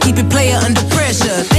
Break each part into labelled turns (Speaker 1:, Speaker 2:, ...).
Speaker 1: keep it player under pressure.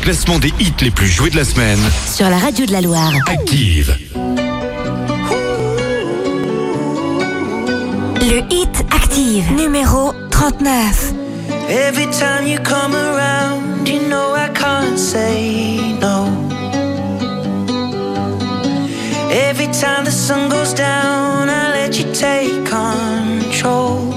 Speaker 2: classement des hits les plus joués de la semaine.
Speaker 3: Sur la radio de la Loire.
Speaker 2: Active.
Speaker 3: Le hit active, numéro 39.
Speaker 4: Every time you come around, you know I can't say no. Every time the sun goes down, I let you take control.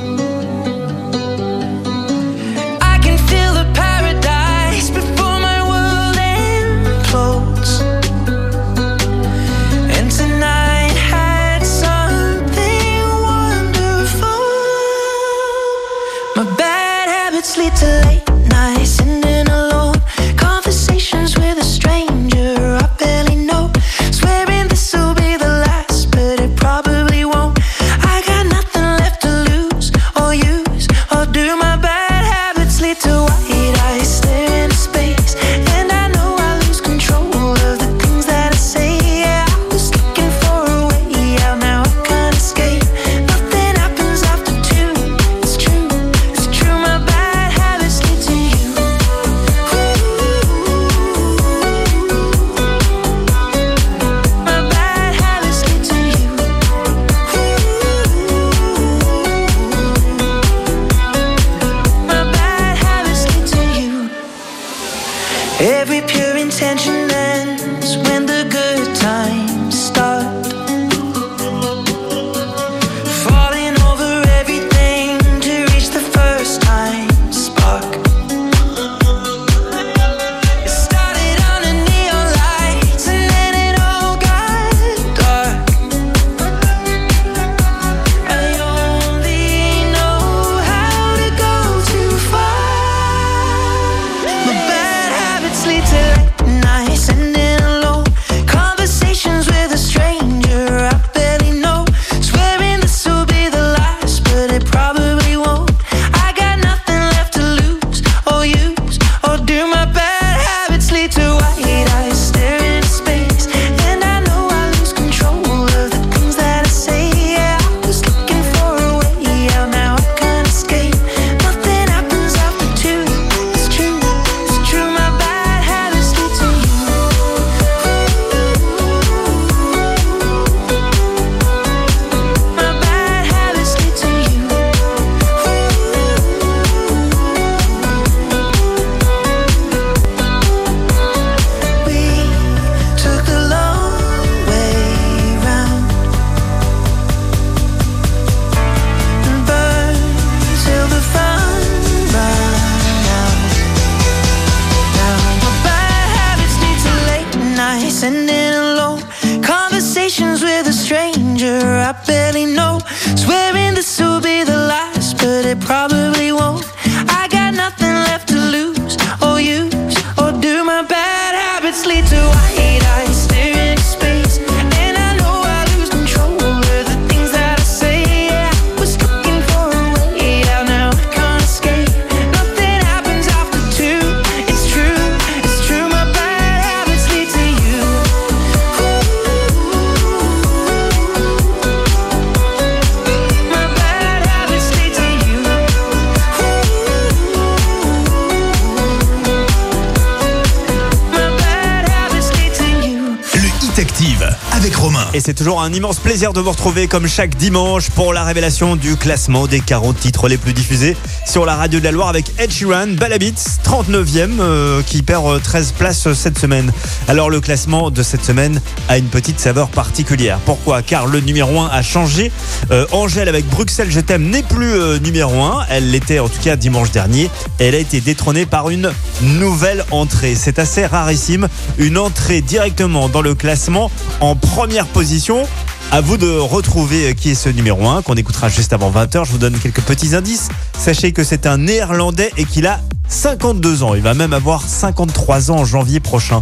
Speaker 5: Toujours un immense plaisir de vous retrouver comme chaque dimanche pour la révélation du classement des 40 titres les plus diffusés sur la radio de la Loire avec Ed Sheeran, Balabits, 39e, euh, qui perd euh, 13 places euh, cette semaine. Alors le classement de cette semaine a une petite saveur particulière. Pourquoi? Car le numéro 1 a changé. Euh, Angèle avec Bruxelles Je t'aime n'est plus numéro 1. Elle l'était en tout cas dimanche dernier. Elle a été détrônée par une nouvelle entrée. C'est assez rarissime. Une entrée directement dans le classement en première position. À vous de retrouver euh, qui est ce numéro 1 qu'on écoutera juste avant 20h. Je vous donne quelques petits indices. Sachez que c'est un néerlandais et qu'il a 52 ans. Il va même avoir 53 ans en janvier prochain.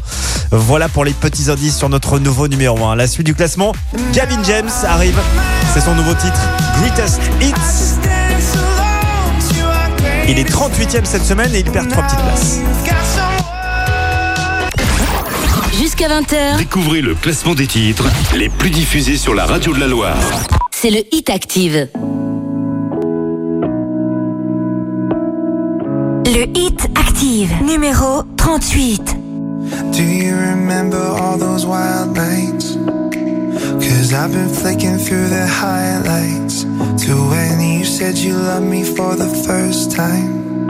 Speaker 5: Voilà pour les petits indices sur notre nouveau numéro 1. La suite du classement, Gavin James arrive. C'est son nouveau titre, Greatest Hits. Il est 38e cette semaine et il perd 3 petites places.
Speaker 1: Jusqu'à 20h,
Speaker 2: Découvrez le classement des titres les plus diffusés sur la radio de la Loire.
Speaker 1: c'est le Hit Active. Le Hit Active, numéro 38.
Speaker 6: Do you remember all those wild nights? Cause I've been flicking through the highlights to when you said you loved me for the first time.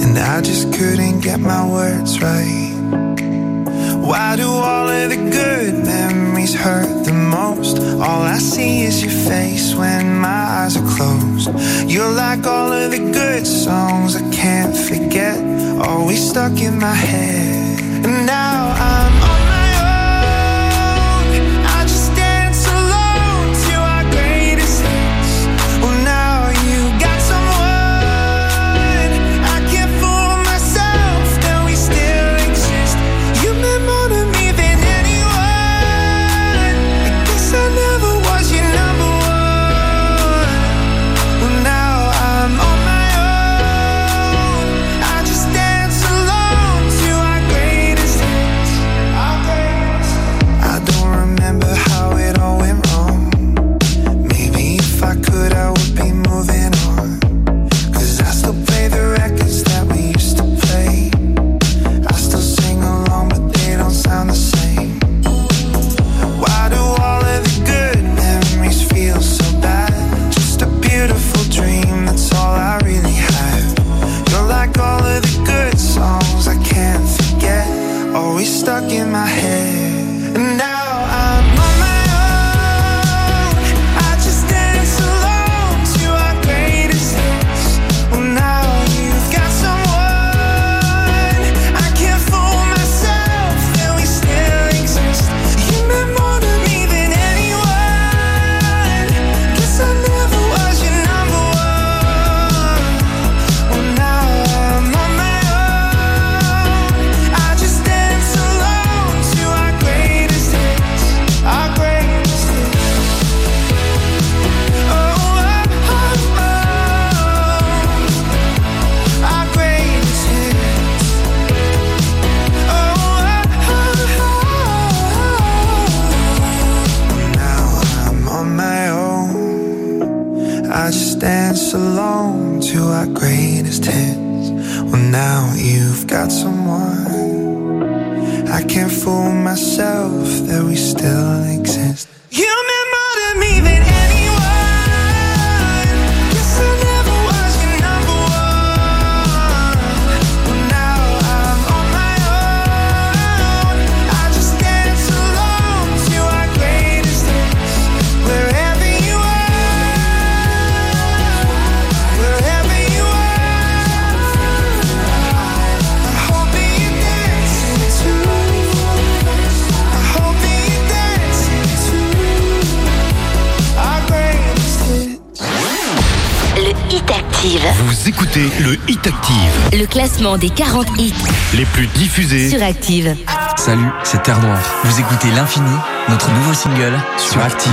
Speaker 6: And I just couldn't get my words right. Why do all of the good memories hurt the most? All I see is your face when my eyes are closed. You're like all of the good songs I can't forget, always stuck in my head. And now
Speaker 7: classement des 40 hits
Speaker 2: les plus diffusés.
Speaker 7: sur Active.
Speaker 8: Salut, c'est Terre Noire. Vous écoutez L'Infini, notre nouveau single sur Active.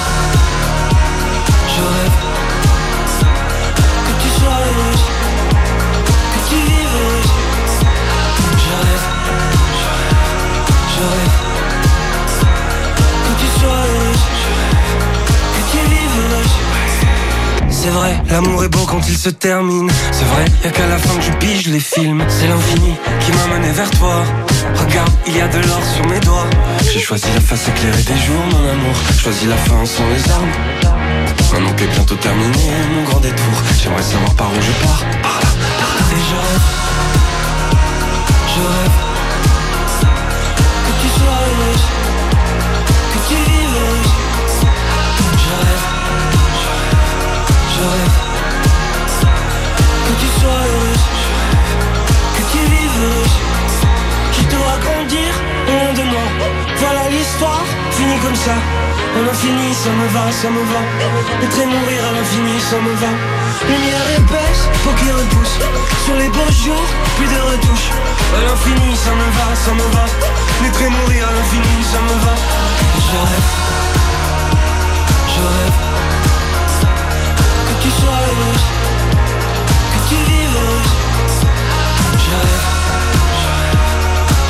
Speaker 9: l'amour est beau quand il se termine. C'est vrai, y a qu'à la fin que je pige les films. C'est l'infini qui m'a mené vers toi. Regarde, il y a de l'or sur mes doigts. J'ai choisi la face éclairée des jours, mon amour. Choisi la fin sans les armes. Maintenant qu'est bientôt terminé, mon grand détour. J'aimerais savoir par où je pars. Par là, par là. Et je rêve Je rêve. Que tu sois Que tu que tu sois heureuse, que tu vives heureuse. Je dois grandir loin de moi. Voilà l'histoire, finie comme ça. À l'infini, ça me va, ça me va. Être et mourir à l'infini, ça me va. Lumière épaisse, faut qu'il repousse. Sur les beaux jours, plus de retouches. À l'infini, ça me va, ça me va. Naître et mourir à l'infini, ça me va. Je rêve, je rêve sois heureuse, que tu vives heureuse. Je rêve,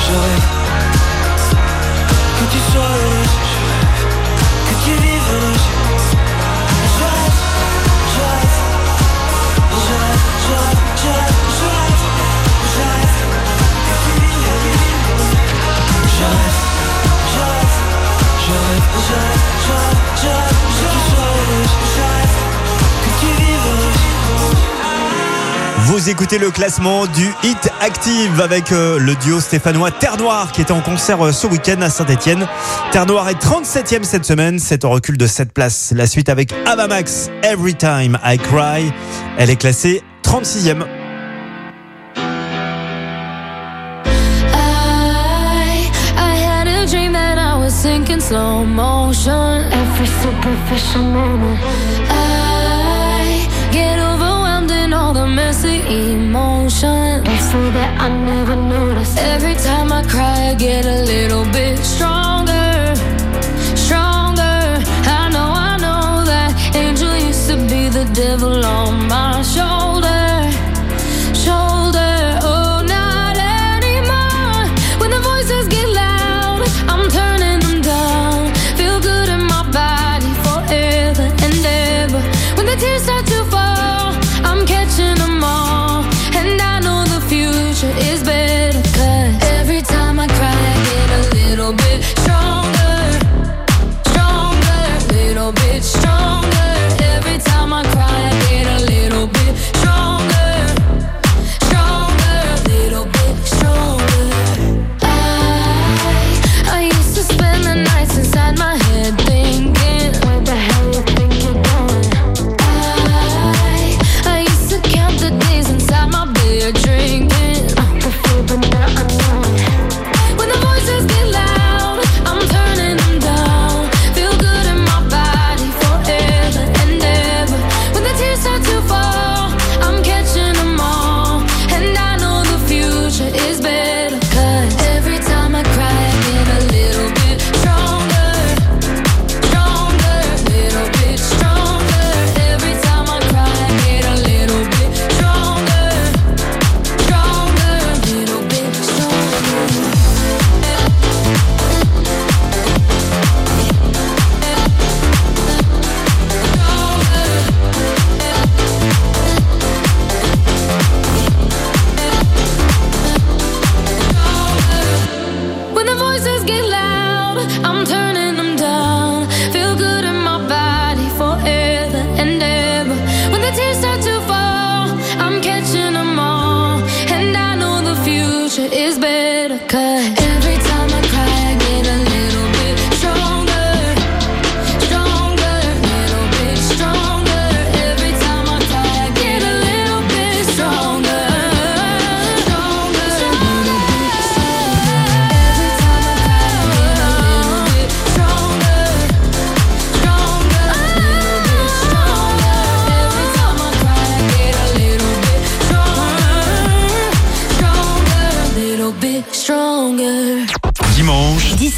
Speaker 9: je que tu sois heureuse, que tu vives heureuse. Je rêve, je rêve, je rêve, je rêve, je je je que tu vives heureuse. Je rêve, je rêve, je je je je. Je.
Speaker 5: Vous écoutez le classement du Hit Active avec euh, le duo stéphanois Terre Noire qui était en concert euh, ce week-end à Saint-Etienne. Terre Noire est 37e cette semaine, c'est en recul de 7 places. La suite avec Avamax, Every Time I Cry. Elle est classée 36e.
Speaker 1: I, I had a dream that I was sinking slow motion. Every superficial moment. messy emotions so that I never noticed. Every time I cry, I get a little bit stronger, stronger. I know, I know that angel used to be the devil on my shoulder.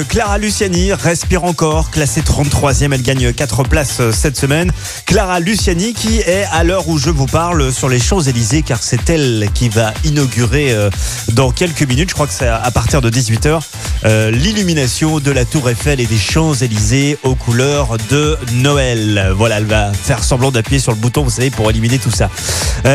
Speaker 5: Clara Luciani, Respire encore, classée 33e, elle gagne 4 places euh, cette semaine. Clara Luciani qui est à l'heure où je vous parle sur les Champs-Élysées car c'est elle qui va inaugurer euh, dans quelques minutes, je crois que c'est à partir de 18h, euh, l'illumination de la Tour Eiffel et des Champs-Élysées aux couleurs de Noël. Voilà, elle va faire semblant d'appuyer sur le bouton, vous savez, pour éliminer tout ça.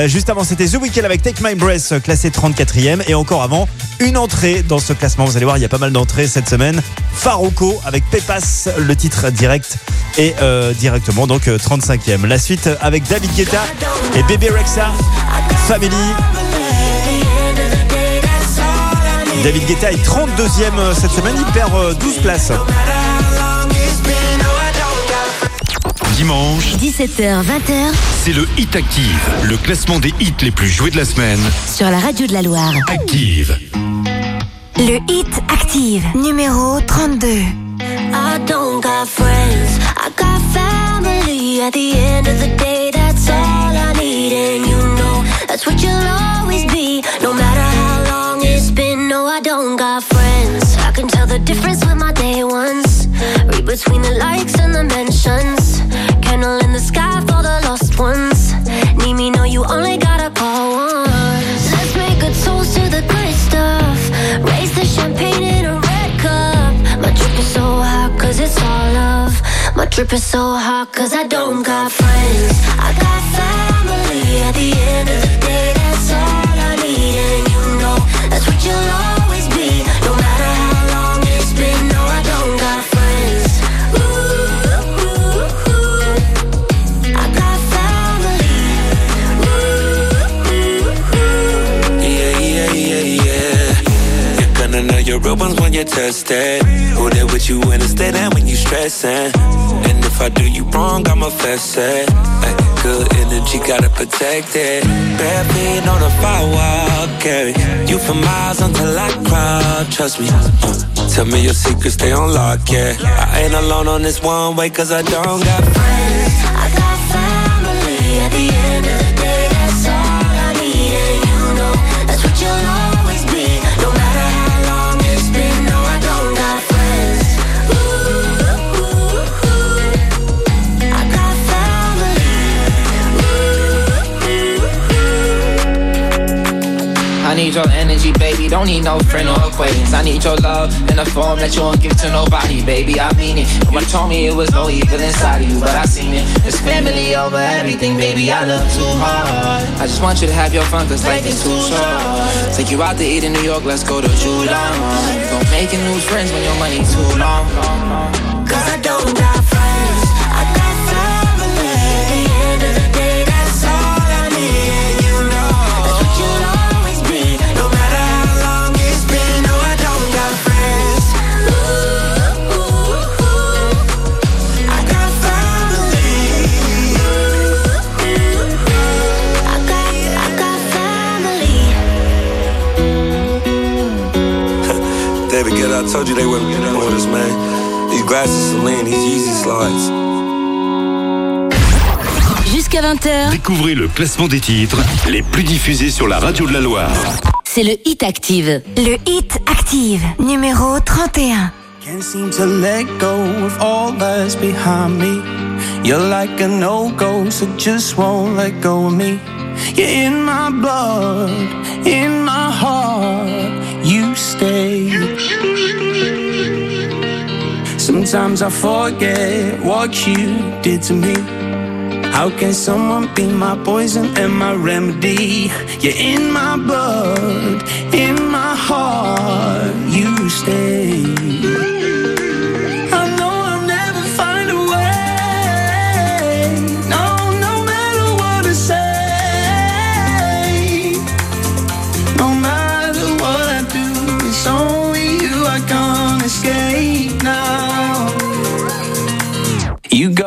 Speaker 5: Juste avant, c'était The Weeknd avec Take My Breath, classé 34e. Et encore avant, une entrée dans ce classement. Vous allez voir, il y a pas mal d'entrées cette semaine. Farouko avec Pepas, le titre direct. Et euh, directement, donc euh, 35e. La suite avec David Guetta et Bébé Rexa, Family. David Guetta est 32e euh, cette semaine, il perd euh, 12 places.
Speaker 2: Dimanche,
Speaker 1: 17h, 20h
Speaker 2: c'est le Hit Active, le classement des hits les plus joués de la semaine.
Speaker 1: sur la radio de la Loire.
Speaker 2: Active.
Speaker 1: Le hit active, numéro 32.
Speaker 10: I don't got friends, I got family. At the end of the day, that's all I need, and you know that's what you'll always be. No matter how long it's been, no, I don't got friends. I can tell the difference with my day ones. Read between the likes love. My drip is so hot, cause I don't got friends. I got family at the end of the day. That's all I need, and you know that's what you'll always be. No matter how long it's been, no, I don't got friends. Ooh, ooh, ooh. I got family. Ooh, ooh, ooh.
Speaker 11: Yeah, yeah, yeah, yeah. You're gonna know your real ones when you're tested. Who there with you when it's dead and when you stressing? If I do you wrong, I'ma fess it. Ay, good energy, gotta protect it. Bare feet on the firewall, carry you for miles until I cry. Trust me. Uh, tell me your secrets, stay on lock, yeah. I ain't alone on this one way, cause I don't got friends.
Speaker 10: I got family at the end of the day. Need
Speaker 12: your energy, baby. Don't need no friend or acquaintance. I need your love in a form that you won't give to nobody, baby. I mean it. Nobody told me it was no evil inside of you, but I seen it. It's family over everything, baby. I love too hard. I just want you to have your fun, cause life is too short. Take you out to eat in New York, let's go to July. Don't make new friends when your money's too long.
Speaker 10: Cause I don't got
Speaker 11: told you they wouldn't get with us, man. These glasses Celine, these Yeezy slides.
Speaker 3: Jusqu'à 20h,
Speaker 2: Découvrez le classement des titres les plus diffusés sur la radio de la Loire.
Speaker 3: c'est le Hit Active. Le Hit Active, numéro 31.
Speaker 6: Can't seem to let go of all that's behind me. You're like a no-go, so just won't let go of me. You're in my blood, in my heart, Sometimes I forget what you did to me. How can someone be my poison and my remedy? You're in my blood, in my heart, you stay.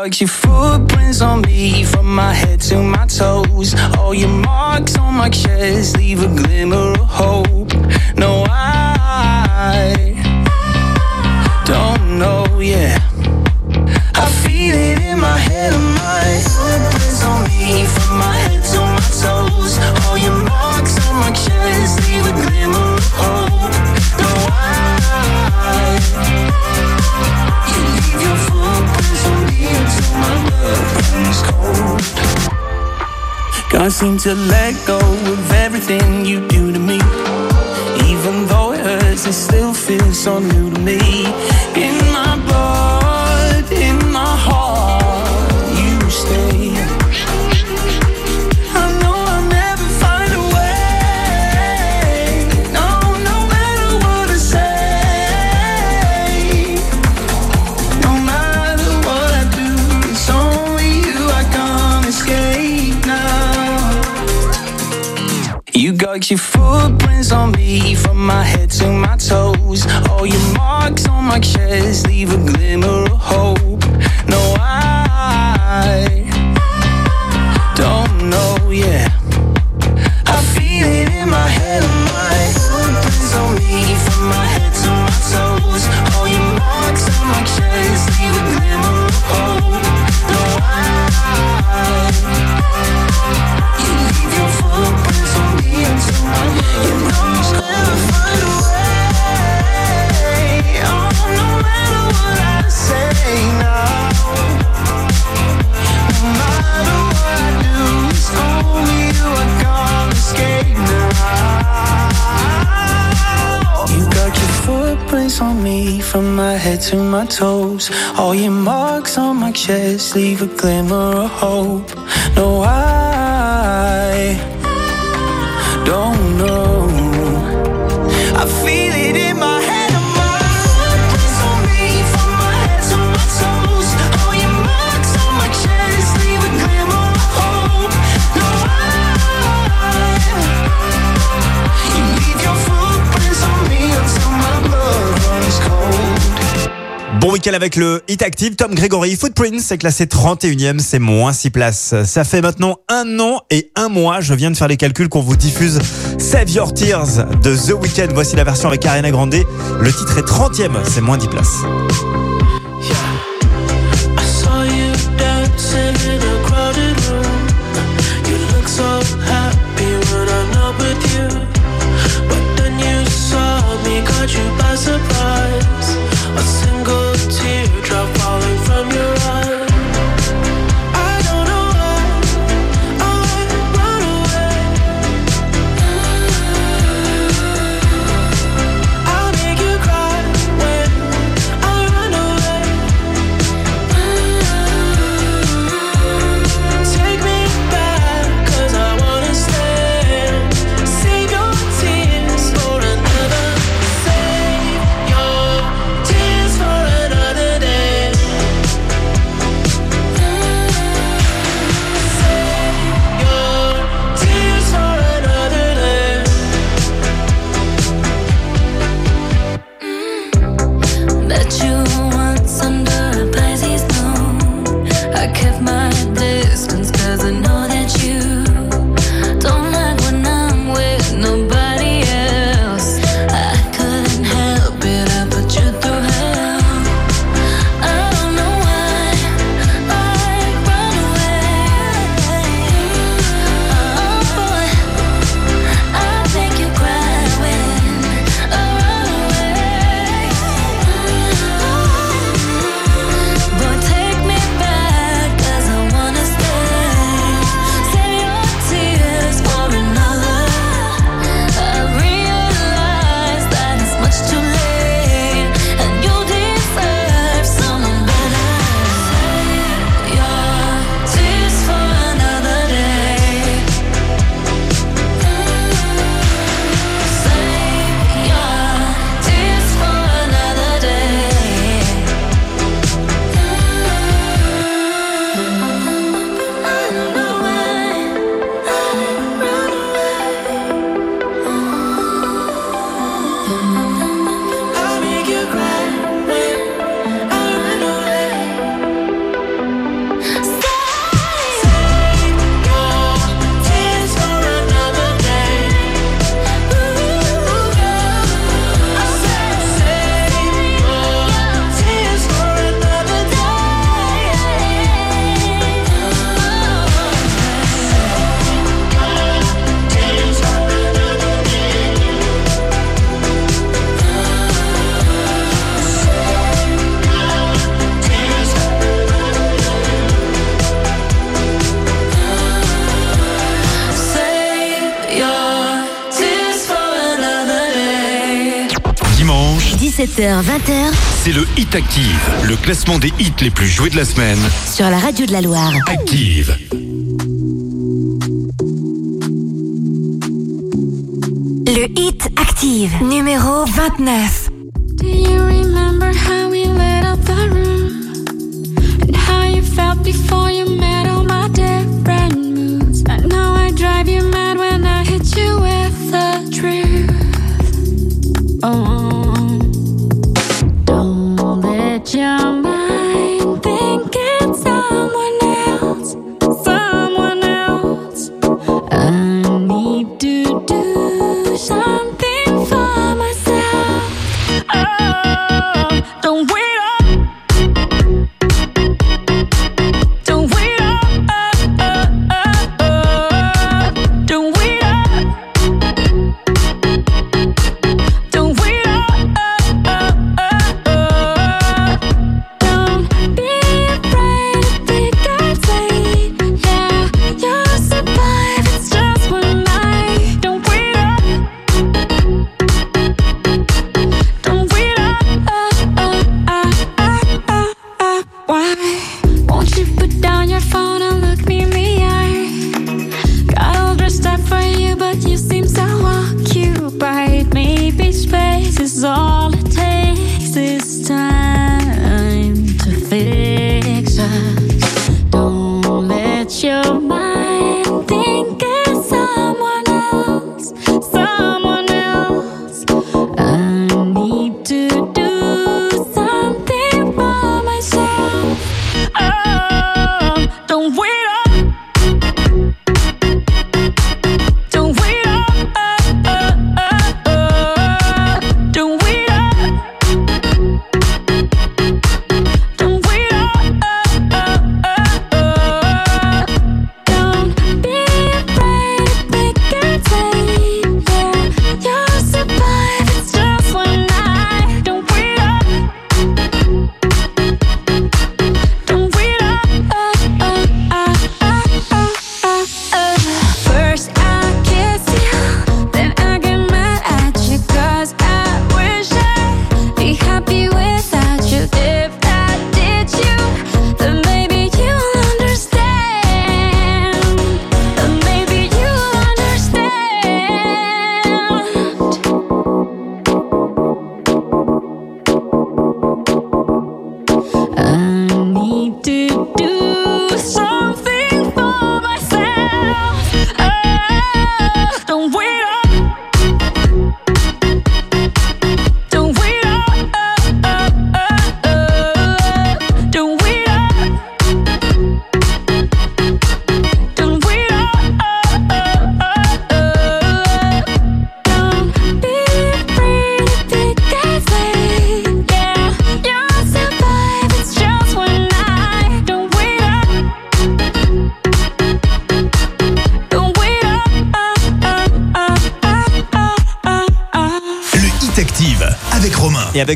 Speaker 6: You your footprints on me from my head to my toes. All your marks on my chest leave a glimmer of hope. No, I Can't seem to let go of everything you do to me. Even though it hurts, it still feels so new to me. My head to my toes. All your marks on my chest my toes. All your marks on my chest leave a glimmer of hope. No, I
Speaker 1: avec le Hit Active. Tom Gregory Footprints est classé 31e, c'est moins 6 places. Ça fait maintenant un an et un mois, je viens de faire les calculs qu'on vous diffuse Save Your Tears de The Weeknd. Voici la version avec Ariana Grande. Le titre est 30e, c'est moins 10 places.
Speaker 2: Active, le classement des hits les plus joués de la semaine.
Speaker 3: Sur la radio de la Loire.
Speaker 2: Active.
Speaker 3: Le hit Active, numéro 29.
Speaker 13: Do you remember how we lit up the room? And how you felt before you met all my different moods? I know I drive you mad when I hit you with the truth. Oh.
Speaker 5: 江。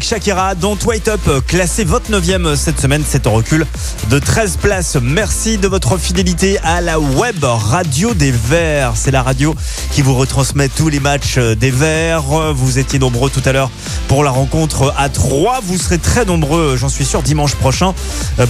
Speaker 5: Shakira. Don't Wait Up, classé 29e cette semaine, c'est en recul de 13 places. Merci de votre fidélité à la web radio des Verts. C'est la radio qui vous retransmet tous les matchs des Verts. Vous étiez nombreux tout à l'heure pour la rencontre à 3. Vous serez très nombreux, j'en suis sûr, dimanche prochain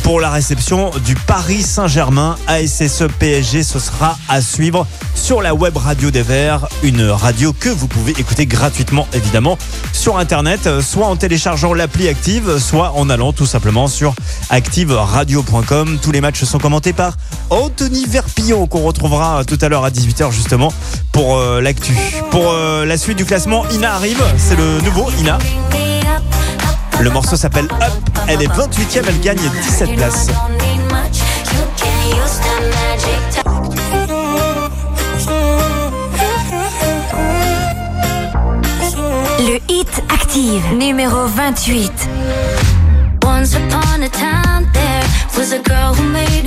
Speaker 5: pour la réception du Paris Saint-Germain ASSE PSG. Ce sera à suivre sur la web radio des Verts, une radio que vous pouvez écouter gratuitement évidemment sur internet, euh, soit en téléchargeant l'appli Active, soit en allant tout simplement sur activeradio.com. Tous les matchs sont commentés par Anthony Verpillon qu'on retrouvera tout à l'heure à 18h justement pour euh, l'actu. Pour euh, la suite du classement, Ina arrive, c'est le nouveau Ina. Le morceau s'appelle Up, elle est 28e, elle gagne 17 places.
Speaker 3: Active numéro 28.
Speaker 1: Once upon a time there was a girl who made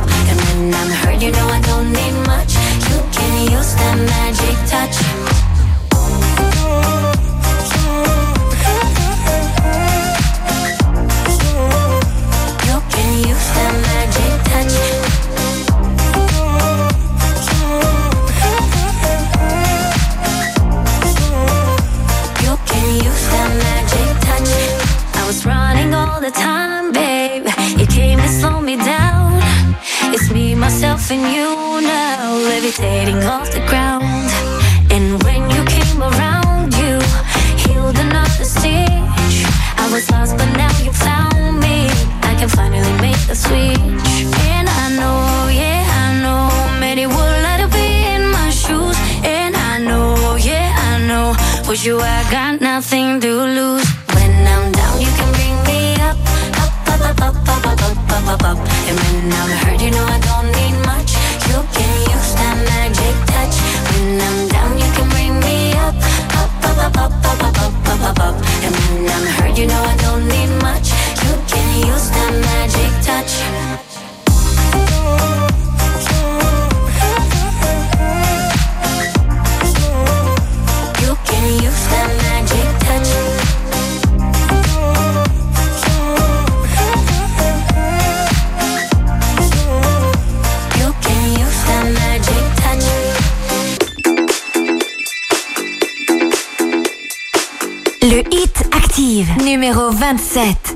Speaker 1: And when I'm hurt, you know I don't need much. You can use that magic touch. you, I got
Speaker 3: 27.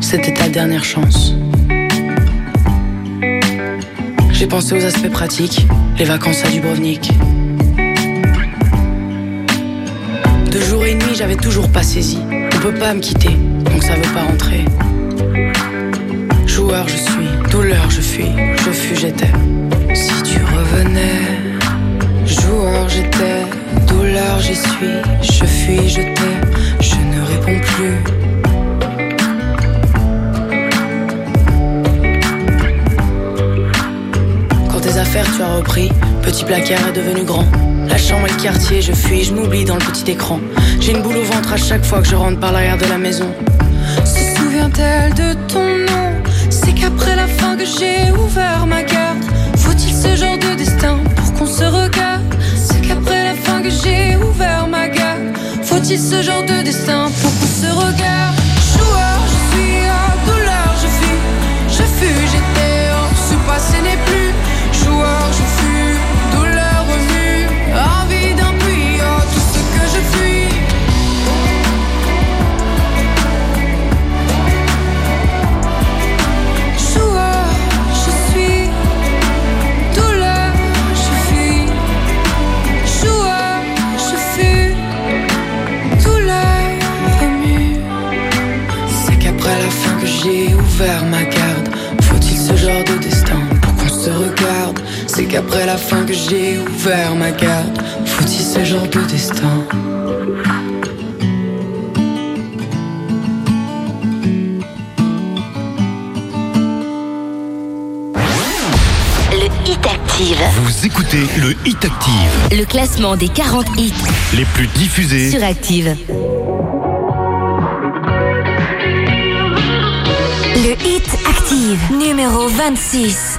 Speaker 14: C'était ta dernière chance. J'ai pensé aux aspects pratiques, les vacances à Dubrovnik. De jour et nuit, j'avais toujours pas saisi. On peut pas me quitter, donc ça veut pas rentrer. Joueur, je suis, douleur, je fuis, je fus, j'étais. Si tu revenais, joueur, j'étais, douleur, j'y suis, je fuis, je t'ai, je ne réponds plus. Tu as repris, petit placard est devenu grand. La chambre et le quartier, je fuis, je m'oublie dans le petit écran. J'ai une boule au ventre à chaque fois que je rentre par l'arrière de la maison.
Speaker 15: Se souvient-elle de ton nom? C'est qu'après la fin que j'ai ouvert ma garde. Faut-il ce genre de destin pour qu'on se regarde? C'est qu'après la fin que j'ai ouvert ma garde. Faut-il ce genre de destin pour qu'on se regarde? Joueur, je suis à douleur, je fuis, je fus, j'étais hors, ce passé n'est plus.
Speaker 14: Ma garde. Faut-il ce genre de C'est qu'après la fin que j'ai ouvert ma garde. Faut-il ce genre de destin
Speaker 1: Le Hit Active.
Speaker 2: Vous écoutez le Hit Active,
Speaker 1: Le classement des 40 hits
Speaker 2: les plus diffusés.
Speaker 1: sur Active. Le Hit Active, numéro 26.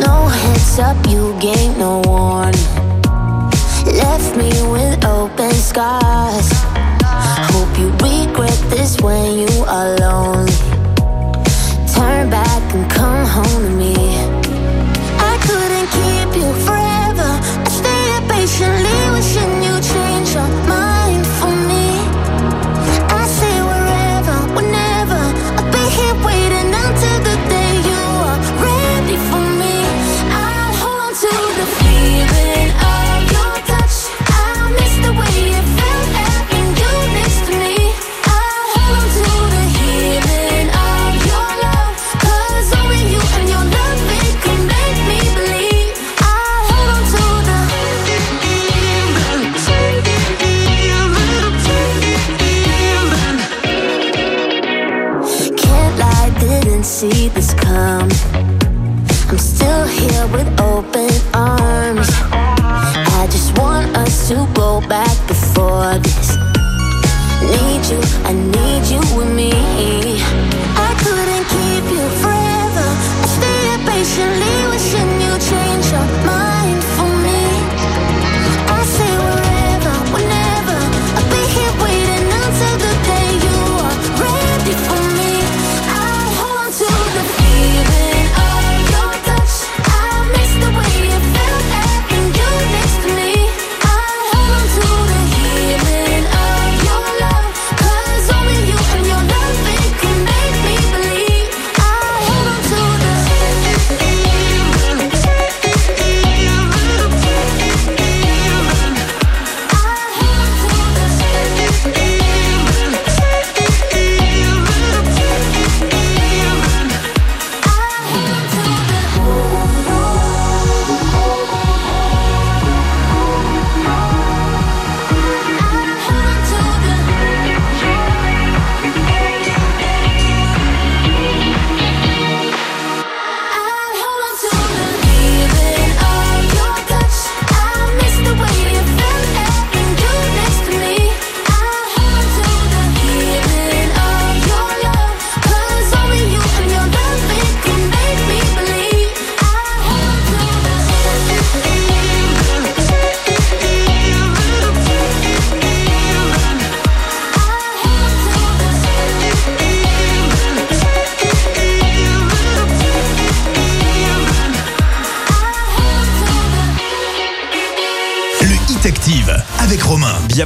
Speaker 10: No heads up, you gave no warning. Left me with open scars. Hope you regret this when you are lonely. Turn back and come home to me. I couldn't keep you forever. I stayed patiently wishing you change your mind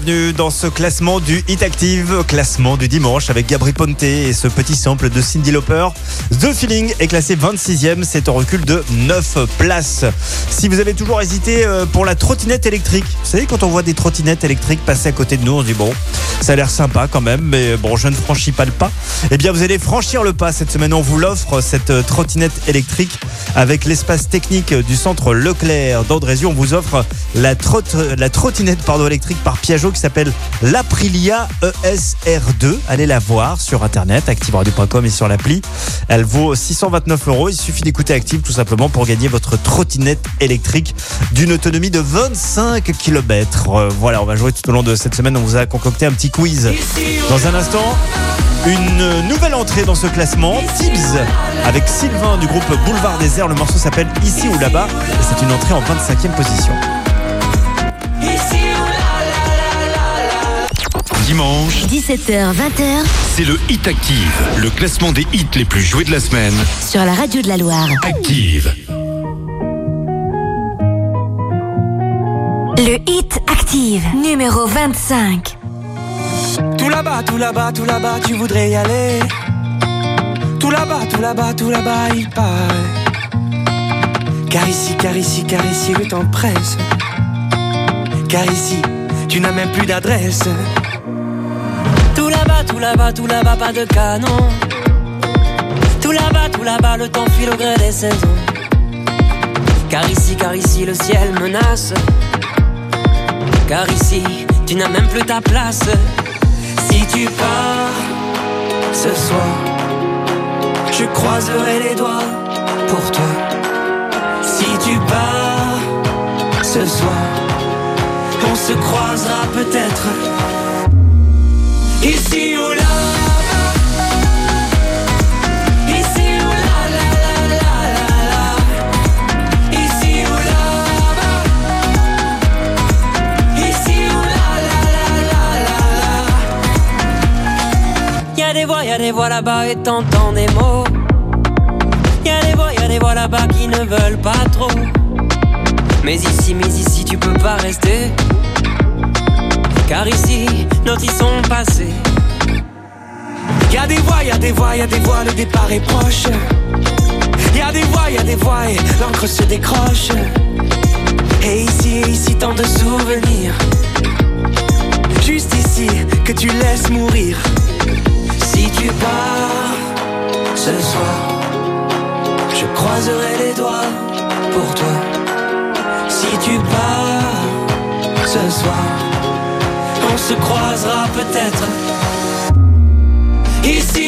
Speaker 5: Bienvenue dans ce classement du Hit Active, classement du dimanche avec Gabri Ponte et ce petit sample de Cindy Lauper. The Feeling est classé 26e, c'est un recul de 9 places. Si vous avez toujours hésité euh, pour la trottinette électrique, vous savez quand on voit des trottinettes électriques passer à côté de nous, on dit bon, ça a l'air sympa quand même, mais bon, je ne franchis pas le pas. Eh bien, vous allez franchir le pas cette semaine. On vous l'offre cette euh, trottinette électrique avec l'espace technique du centre Leclerc d'Andrézieux. On vous offre la, trotte- la trottinette pardon, électrique par Piaggio qui s'appelle l'Aprilia ESR2. Allez la voir sur internet, activeradio.com et sur l'appli. Elle vaut 629 euros. Il suffit d'écouter Active tout simplement pour gagner votre trottinette électrique d'une autonomie de 25 km. Euh, voilà, on va jouer tout au long de cette semaine. On vous a concocté un petit quiz. Dans un instant, une nouvelle entrée dans ce classement, Tibbs, avec Sylvain du groupe Boulevard des Airs. Le morceau s'appelle Ici ou là-bas c'est une entrée en 25e position.
Speaker 2: Dimanche,
Speaker 7: 17h, 20h
Speaker 2: c'est le Hit Active, le classement des hits les plus joués de la semaine.
Speaker 7: sur la radio de la Loire.
Speaker 2: Active.
Speaker 7: Le Hit Active, numéro 25.
Speaker 16: Tout là-bas, tout là-bas, tout là-bas, tu voudrais y aller. Tout là-bas, tout là-bas, tout là-bas, il paraît. Car ici, car ici, car ici, le temps presse. Car ici, tu n'as même plus d'adresse. Tout là-bas, tout là-bas, pas de canon. Tout là-bas, tout là-bas, le temps file au gré des saisons. Car ici, car ici, le ciel menace. Car ici, tu n'as même plus ta place. Si tu pars ce soir, je croiserai les doigts pour toi. Si tu pars ce soir, on se croisera peut-être. Ici des voix, y'a des voix là-bas et t'entends des mots. Y'a des voix, y'a des voix là-bas qui ne veulent pas trop. Mais ici, mais ici, tu peux pas rester. Car ici, notre ils sont passés. Y'a des voix, y'a des voix, y'a des voix, le départ est proche. Y'a des voix, y'a des voix et l'encre se décroche. Et ici, ici, tant de souvenirs. Juste ici, que tu laisses mourir. Si tu pars ce soir, je croiserai les doigts pour toi. Si tu pars ce soir, on se croisera peut-être. Ici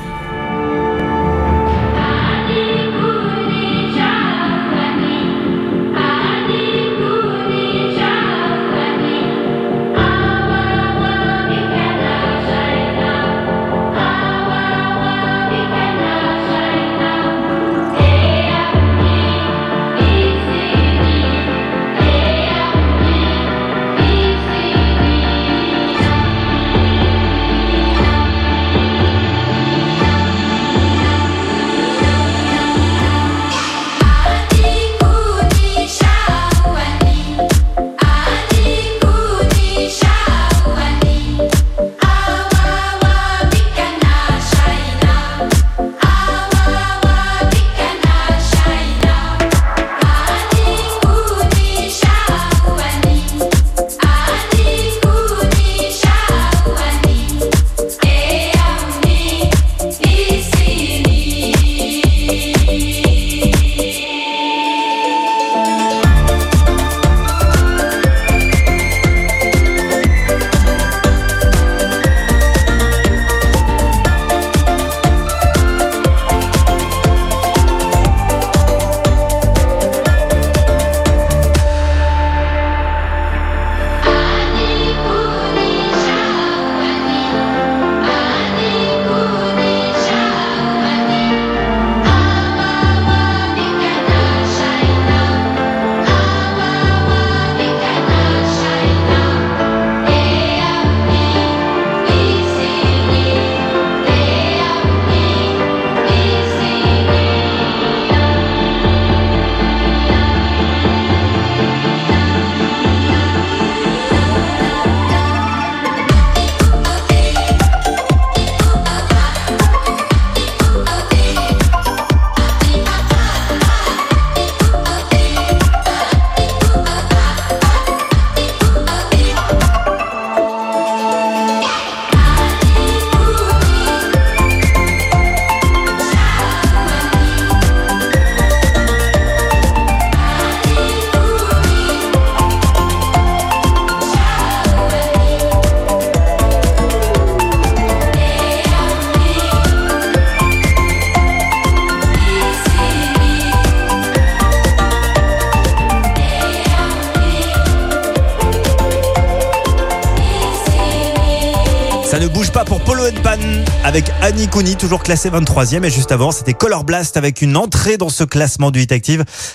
Speaker 6: Toujours classé 23e. Et juste avant, c'était Color Blast avec une entrée dans ce classement du Hit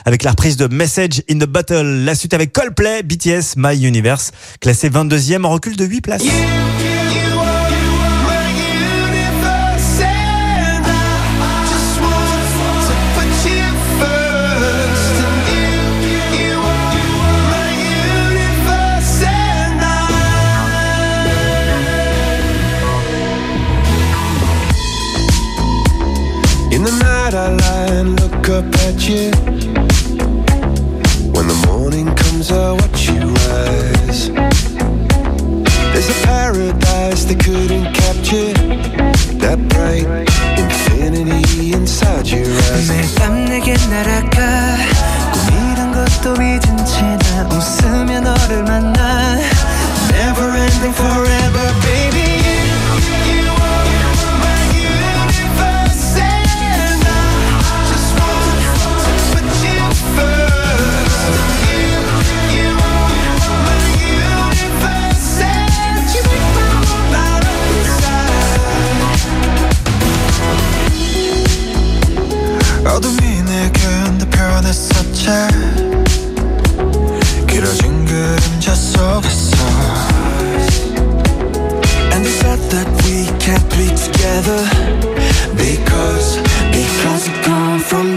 Speaker 6: avec la reprise de Message in the Bottle. La suite avec Coldplay, BTS, My Universe, classé 22e en recul de 8 places. together. Because, because I come from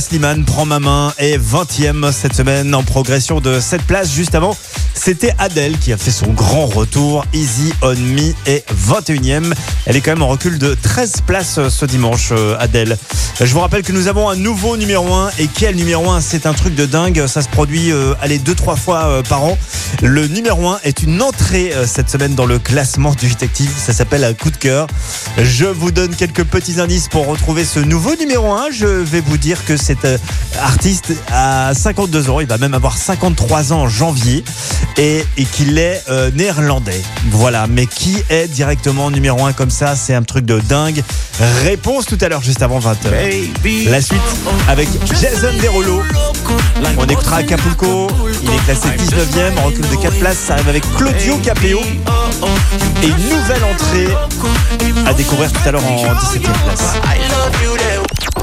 Speaker 5: Sliman prend ma main et 20e cette semaine en progression de 7 places juste avant c'était Adèle qui a fait son grand retour. Easy on Me est 21e. Elle est quand même en recul de 13 places euh, ce dimanche, euh, Adèle. Euh, je vous rappelle que nous avons un nouveau numéro 1. Et quel numéro 1 C'est un truc de dingue. Ça se produit, euh, allez, 2-3 fois par an. Le numéro 1 est une entrée cette semaine dans le classement du détective. Ça s'appelle un coup de cœur. Je vous donne quelques petits indices pour retrouver ce nouveau numéro 1. Je vais vous dire que cet artiste a 52 ans. Il va même avoir 53 ans en janvier et, qu'il est euh, néerlandais. Voilà, mais qui est directement numéro 1 comme ça C'est un truc de dingue. Réponse tout à l'heure, juste avant 20h. La suite avec Jason Derulo. On écoutera Acapulco. Il est classé 19ème, en recul de 4 places. Ça arrive avec Claudio Capéo. Et une nouvelle entrée à découvrir tout à l'heure en 17ème place.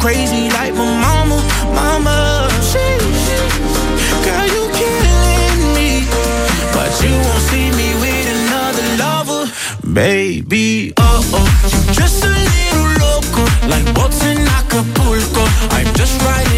Speaker 17: crazy like my mama, mama. She, she, girl, you killing me, but you won't see me with another lover, baby. Oh oh, just a little loco, like what's in Acapulco. I'm just
Speaker 9: right.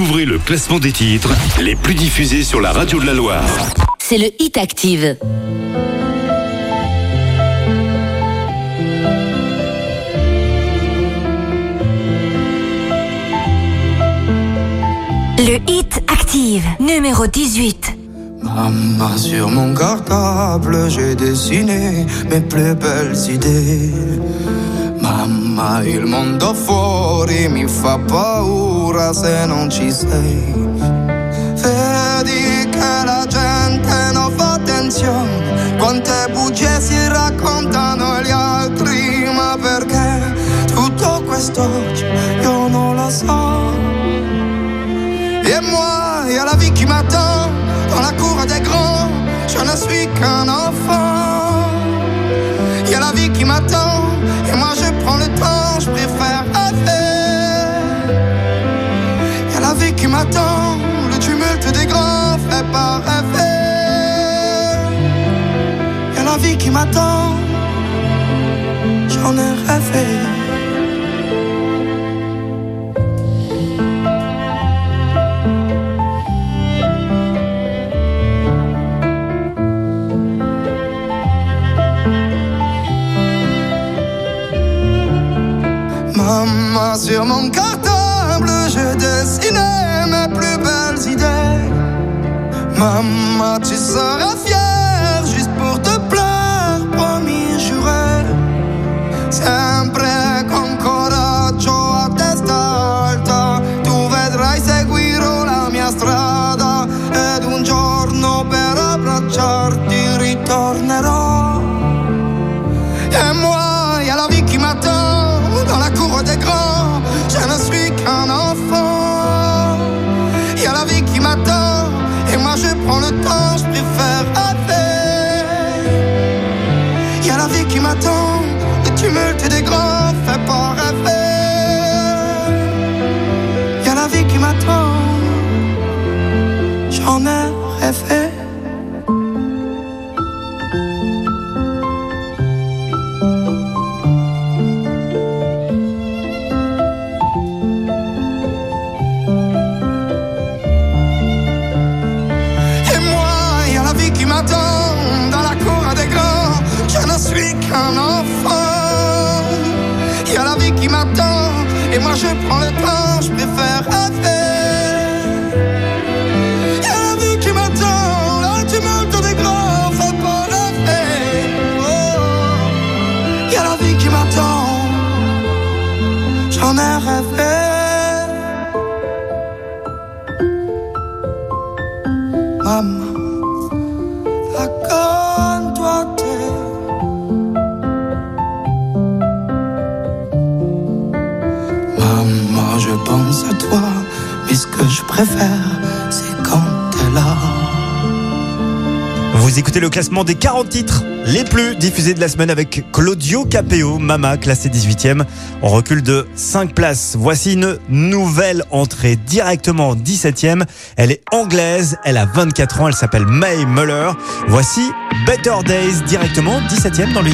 Speaker 2: Découvrez le classement des titres les plus diffusés sur la radio de la Loire.
Speaker 9: C'est le Hit Active. Le Hit Active, numéro 18.
Speaker 6: Maman, sur mon cartable, j'ai dessiné mes plus belles idées. ma il mondo fuori mi fa paura se non ci sei. Vedi che la gente non fa attenzione, quante bugie si raccontano gli altri, ma perché tutto questo io non lo so. E moi, il y a la vie qui m'attend dans la cour des grands, je ne suis qu'un enfant. Y'a la vie qui m'attend. le tumulte des grands fait pas rêver. Y'a la vie qui m'attend, j'en ai rêvé. Maman sur mon corps Mama, tu seras fière. don't
Speaker 1: Vous écoutez le classement des 40 titres les plus diffusés de la semaine avec Claudio Capeo, Mama, classé 18e. On recule de 5 places. Voici une nouvelle entrée directement 17e. Elle est anglaise, elle a 24 ans, elle s'appelle May Muller. Voici Better Days directement 17e dans le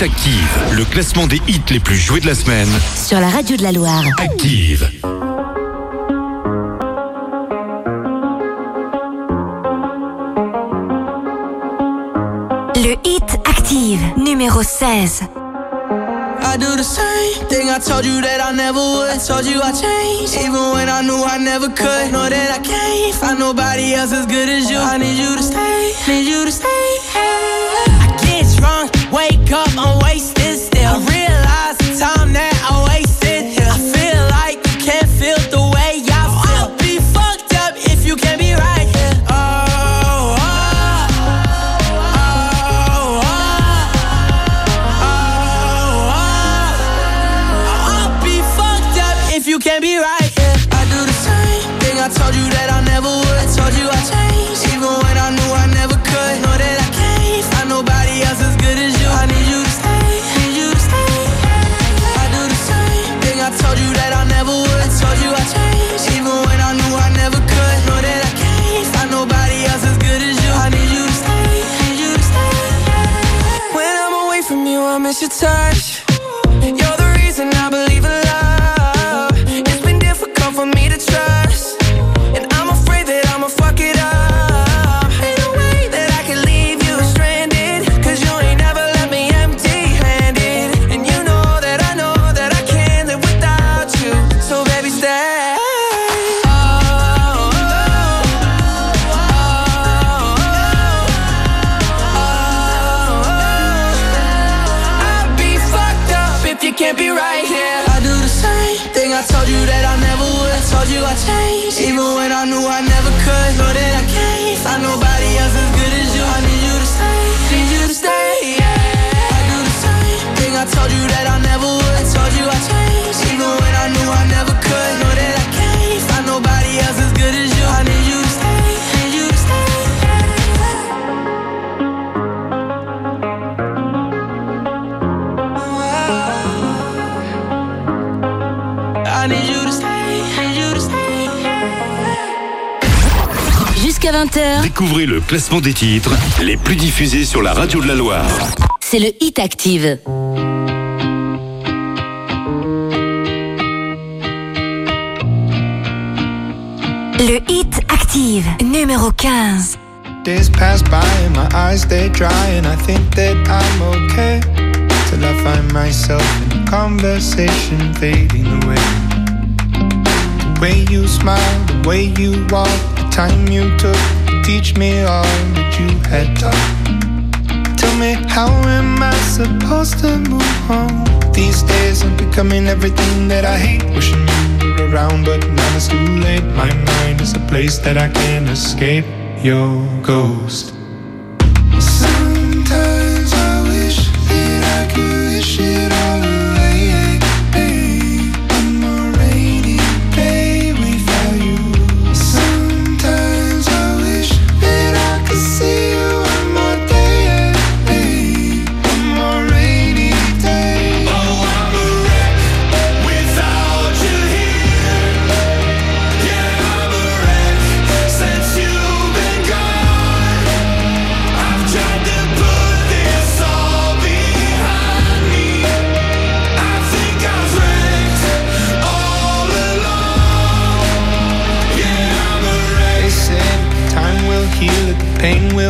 Speaker 1: Active,
Speaker 2: le classement des hits les plus joués de la semaine.
Speaker 3: Sur la radio de la Loire.
Speaker 2: Active.
Speaker 3: Le Hit Active, numéro 16.
Speaker 9: I do the same thing I told you that I never would. I told you I changed, even when I knew I never could. Know that I can't find nobody else as good as you. I need you to stay, need you to stay. cup, I'm wasted
Speaker 2: Découvrez le classement des titres les plus diffusés sur la radio de la Loire.
Speaker 1: c'est le Hit Active. Le Hit Active, numéro 15.
Speaker 6: Days pass by and my eyes stay dry, and I think that I'm okay. Till I find myself in a conversation fading away. The way you smile, the way you walk, the time you took to teach me all that you had taught. Tell me, how am I supposed to move on? These days I'm becoming everything that I hate. Wishing you were around, but now it's too late. My mind is a place that I can't escape. Your ghost. Sometimes I wish that I could wish it all away.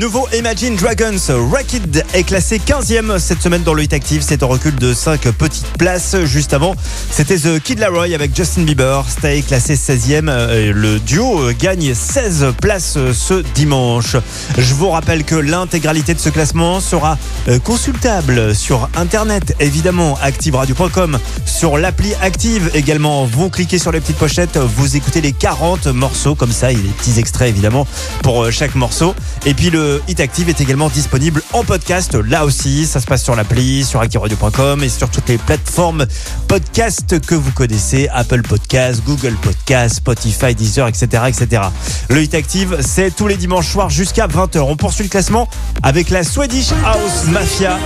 Speaker 5: Nouveau Imagine Dragons Racked est classé 15e cette semaine dans le Hit Active. C'est un recul de 5 petites places. Juste avant, c'était The Kid Laroi avec Justin Bieber. Stay classé 16e. Euh, Le duo euh, gagne 16 places euh, ce dimanche. Je vous rappelle que l'intégralité de ce classement sera euh, consultable sur internet, évidemment, activeradio.com, sur l'appli Active également. Vous cliquez sur les petites pochettes, vous écoutez les 40 morceaux comme ça, des petits extraits évidemment pour chaque morceau. Et puis le Hit Active est également disponible en podcast. Là aussi, ça se passe sur l'appli, sur activeradio.com et sur toutes les plateformes podcast que vous connaissez, Apple Podcast, Google Podcast, Spotify, Deezer, etc., etc. Le Hit Active, c'est tous les dimanches soirs jusqu'à 20h. On poursuit le classement avec la Swedish House Mafia,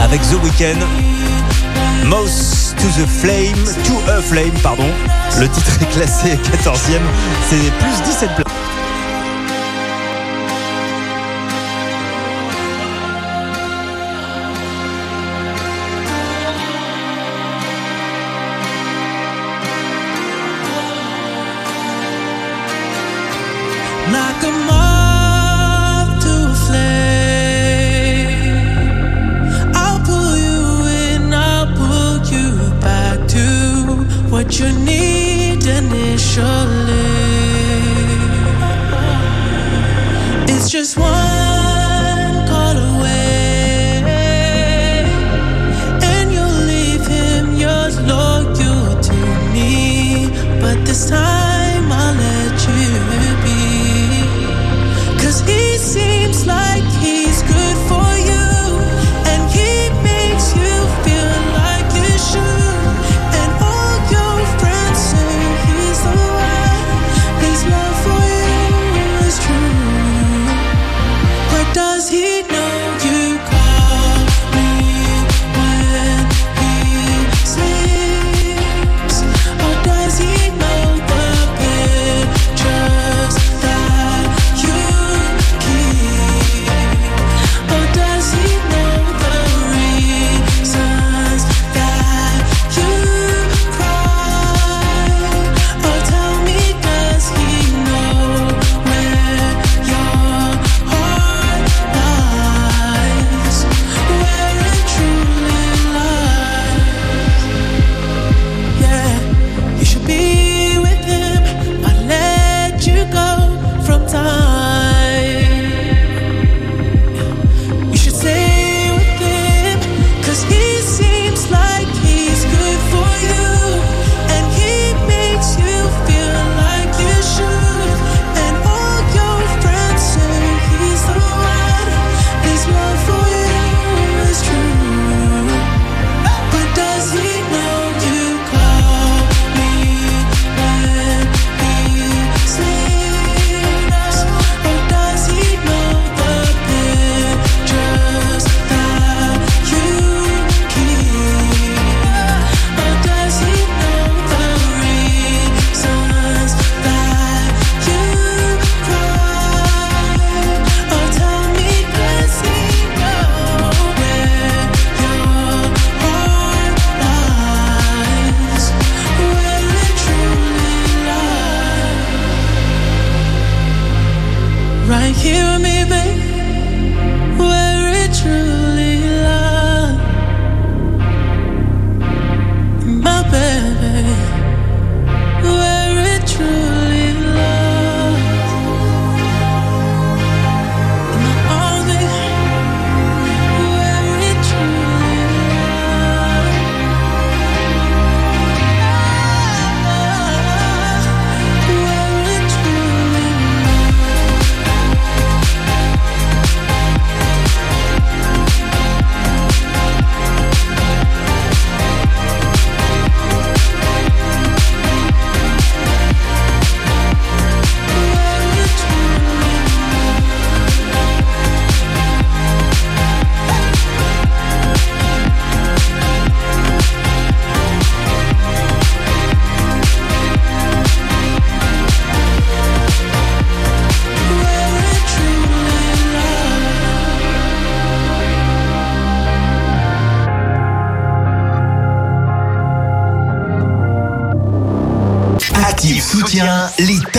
Speaker 5: avec The Weeknd. Mouse to the Flame, to a Flame, pardon. Le titre est classé 14e, c'est plus 17 places.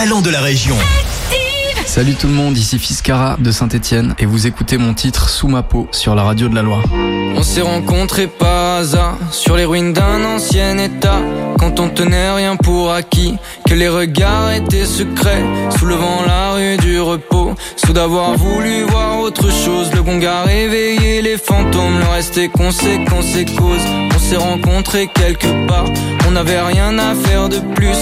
Speaker 18: Talents de la région.
Speaker 8: Salut tout le monde, ici Fiscara de Saint-Etienne et vous écoutez mon titre Sous ma peau sur la radio de la Loire.
Speaker 19: On s'est rencontrés par hasard sur les ruines d'un ancien état. Quand on tenait rien pour acquis, que les regards étaient secrets, soulevant la rue du repos. Sous d'avoir voulu voir autre chose, le gong a réveillé les fantômes. Le reste est conséquence et cause. On s'est rencontrés quelque part, on n'avait rien à faire de plus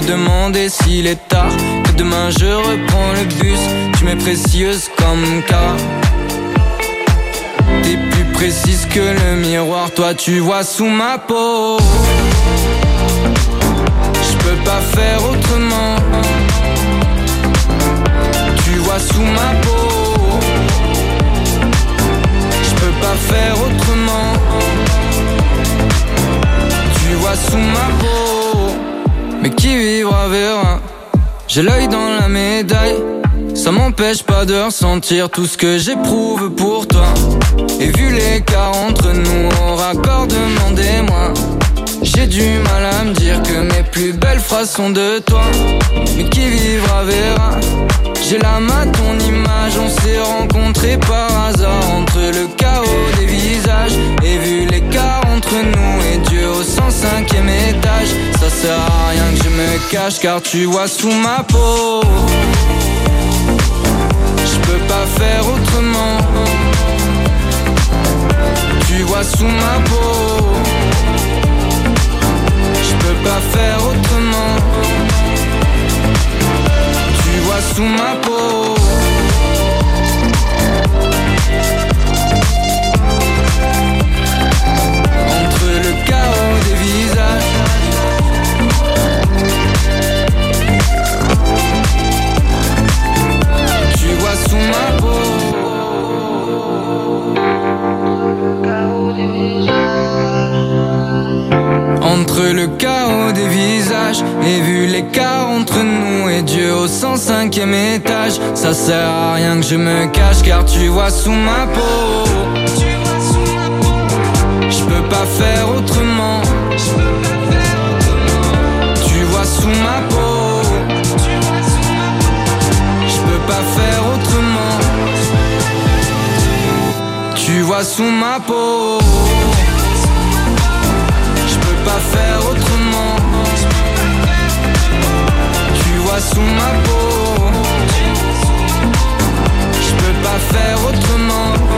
Speaker 19: se demander s'il est tard. Que demain je reprends le bus, tu m'es précieuse comme car. T'es plus précise que le miroir, toi tu vois sous ma peau. Je peux pas faire autrement. Tu vois sous ma peau. Je peux pas faire autrement. Tu vois sous ma peau mais qui vivra verra. J'ai l'œil dans la médaille, ça m'empêche pas de ressentir tout ce que j'éprouve pour toi. Et vu les l'écart entre nous, au raccord, demandez-moi. J'ai du mal à me dire que mes plus belles phrases sont de toi. Mais qui vivra verra. J'ai la main, ton image, on s'est rencontrés par hasard entre le chaos des visages. Et vu l'écart entre nous au 105ème étage. Ça sert à rien que je me cache car tu vois sous ma peau. Je peux pas faire autrement. Tu vois sous ma peau. Je peux pas faire autrement. Tu vois sous ma peau. Entre le chaos des visages et vu l'écart entre nous et Dieu au 105e étage, ça sert à rien que je me cache car tu vois sous ma peau. Je peux pas faire autrement. Tu vois sous ma peau. Je peux pas faire autrement. Tu vois sous ma peau faire autrement. Tu vois sous ma peau. Je peux pas faire autrement.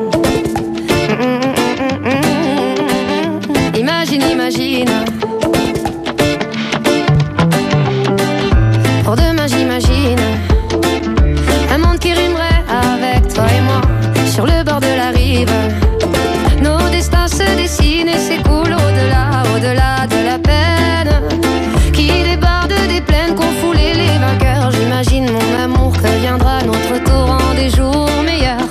Speaker 20: jours meilleurs.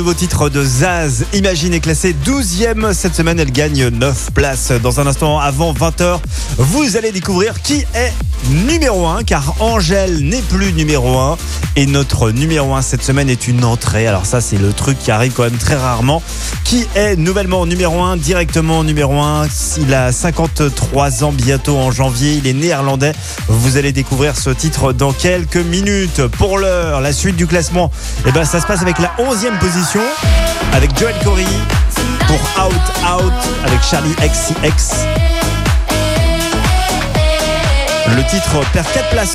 Speaker 5: Nouveau titre de Zaz. Imagine est classée 12e cette semaine. Elle gagne 9 places. Dans un instant, avant 20h, vous allez découvrir qui est numéro 1 car Angèle n'est plus numéro 1 et notre numéro 1 cette semaine est une entrée. Alors ça, c'est le truc qui arrive quand même très rarement. Qui est nouvellement numéro 1, directement numéro 1 Il a 53 ans bientôt en janvier. Il est néerlandais. Vous allez découvrir ce titre dans quelques minutes. Pour l'heure, la suite du classement, eh ben, ça se passe avec la 11e position avec Joel Corey pour Out Out avec Charlie XCX. Le titre perd 4 places.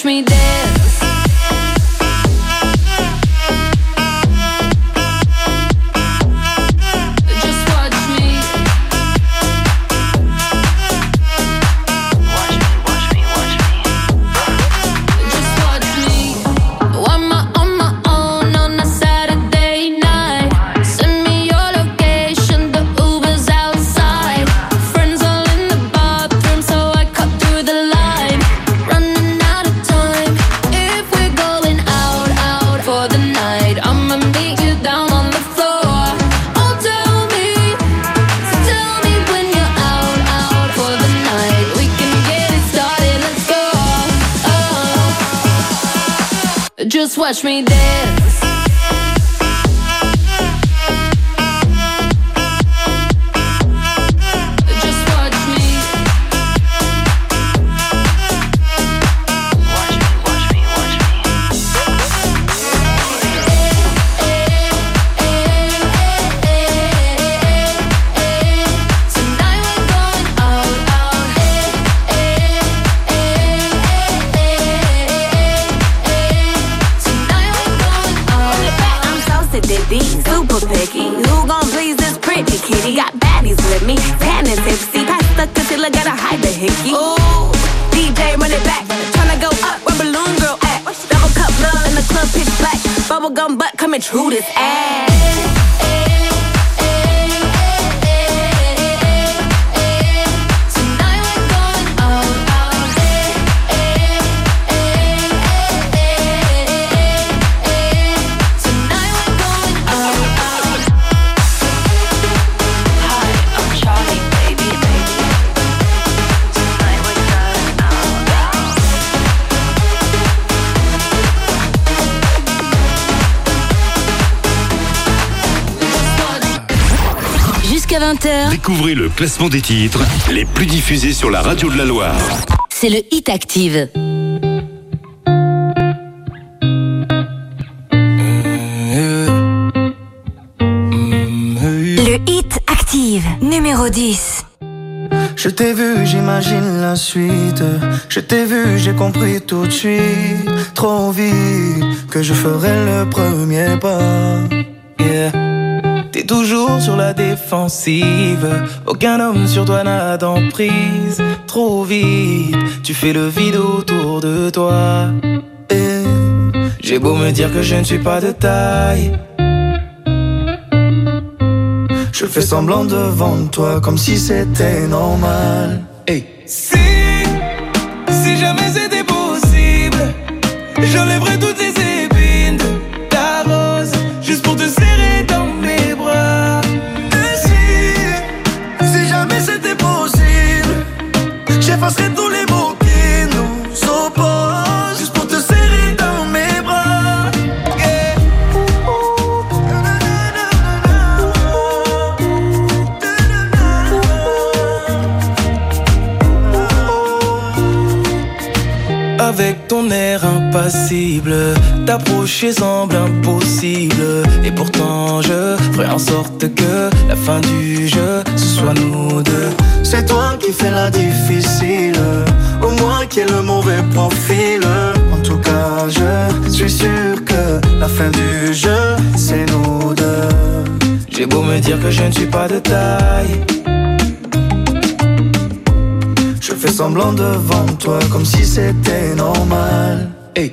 Speaker 1: Just watch me dance.
Speaker 15: Découvrez le classement des titres les plus diffusés sur la radio de la Loire.
Speaker 7: c'est le Hit Active. Le Hit Active, numéro 10.
Speaker 21: Je t'ai vu, j'imagine la suite. Je t'ai vu, j'ai compris tout de suite. Trop vite que je ferai le premier pas. Yeah. Toujours sur la défensive. Aucun homme sur toi n'a d'emprise. Trop vite, tu fais le vide autour de toi. Et j'ai beau me dire que je ne suis pas de taille. Je fais semblant devant toi comme si c'était normal. Hey. Si, si jamais c'était possible, j'enlèverais toutes les j'effacerais tous les mots qui nous opposent juste pour te serrer dans mes bras.
Speaker 9: Avec ton air impassible, t'approcher semble impossible. Et pourtant, je ferai en sorte que la fin du jeu, ce soit nous deux.
Speaker 21: C'est toi qui fais la difficile, au moins qui est le mauvais profil. En tout cas, je suis sûr que la fin du jeu, c'est nous deux.
Speaker 9: J'ai beau me dire que je ne suis pas de taille.
Speaker 21: Je fais semblant devant toi comme si c'était normal.
Speaker 9: Hey.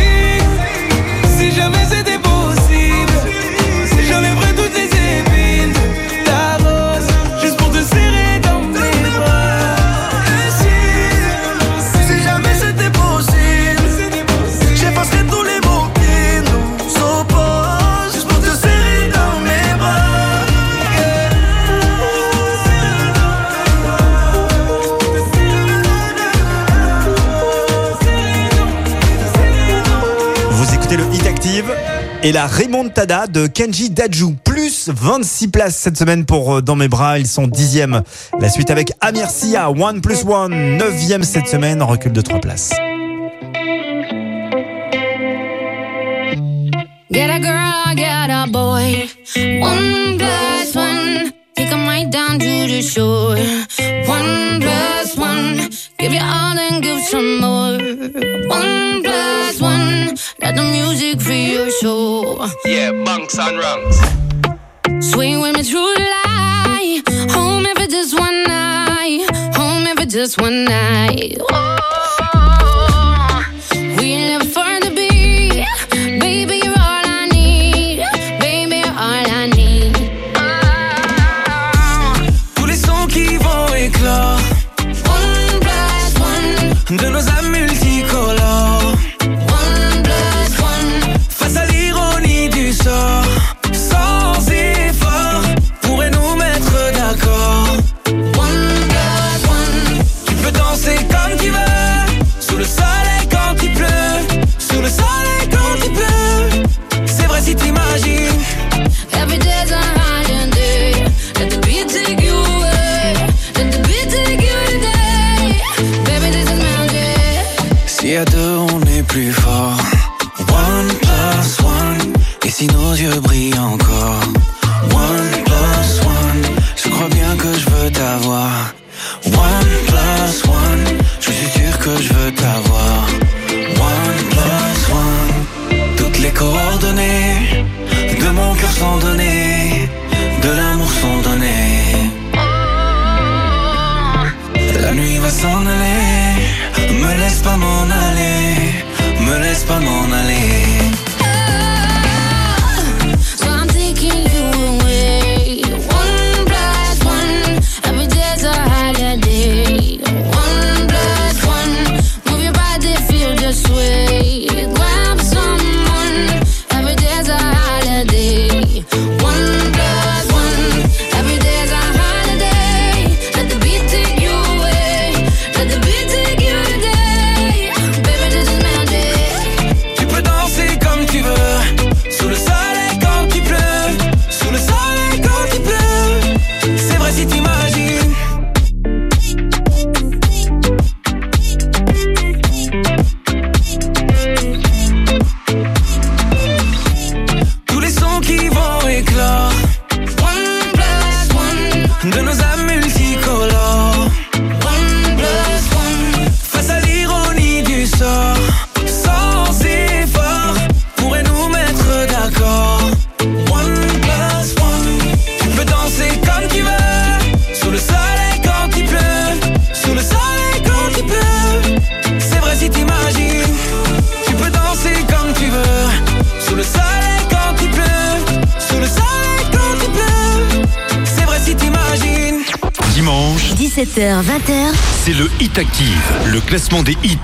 Speaker 5: Et la remontada de Kenji Daju. Plus 26 places cette semaine pour euh, Dans mes bras. Ils sont dixièmes. La suite avec Amir Sia, One plus One. Neuvième cette semaine, recul de 3 places.
Speaker 15: Get a girl, get a boy. One plus one. Take 'em right down to the shore. One plus one. Give you all and give some more. One Let the music for your soul.
Speaker 22: Yeah, bunks and rungs.
Speaker 15: Swing with me through the light. Home it's just one night. Home if just one night. Oh,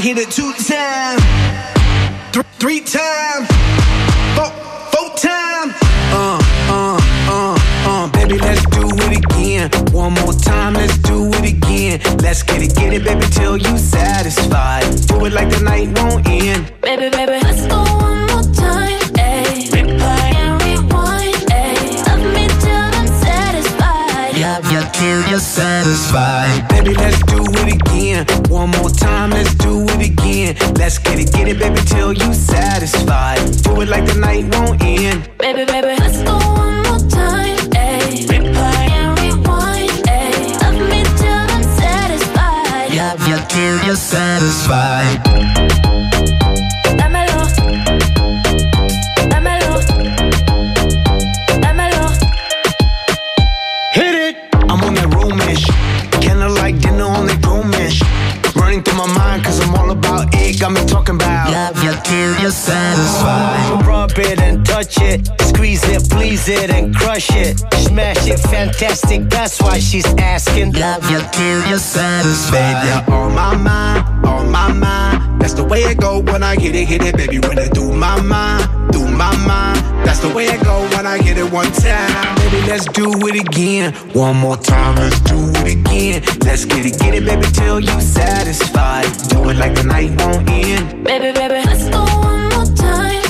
Speaker 1: hit it
Speaker 6: two times.
Speaker 23: fantastic, fantastic. That's why she's asking.
Speaker 6: Love you till you're satisfied. Baby, on my mind, on my mind. That's the way it go when I hit it, hit it, baby. When I do my mind, do my mind. That's the way it go when I hit it one time. Baby, let's do it again. One more time, let's do it again. Let's get it, get it, baby, till you satisfied. Do it like the night won't end.
Speaker 1: Baby, baby, let's go one more time.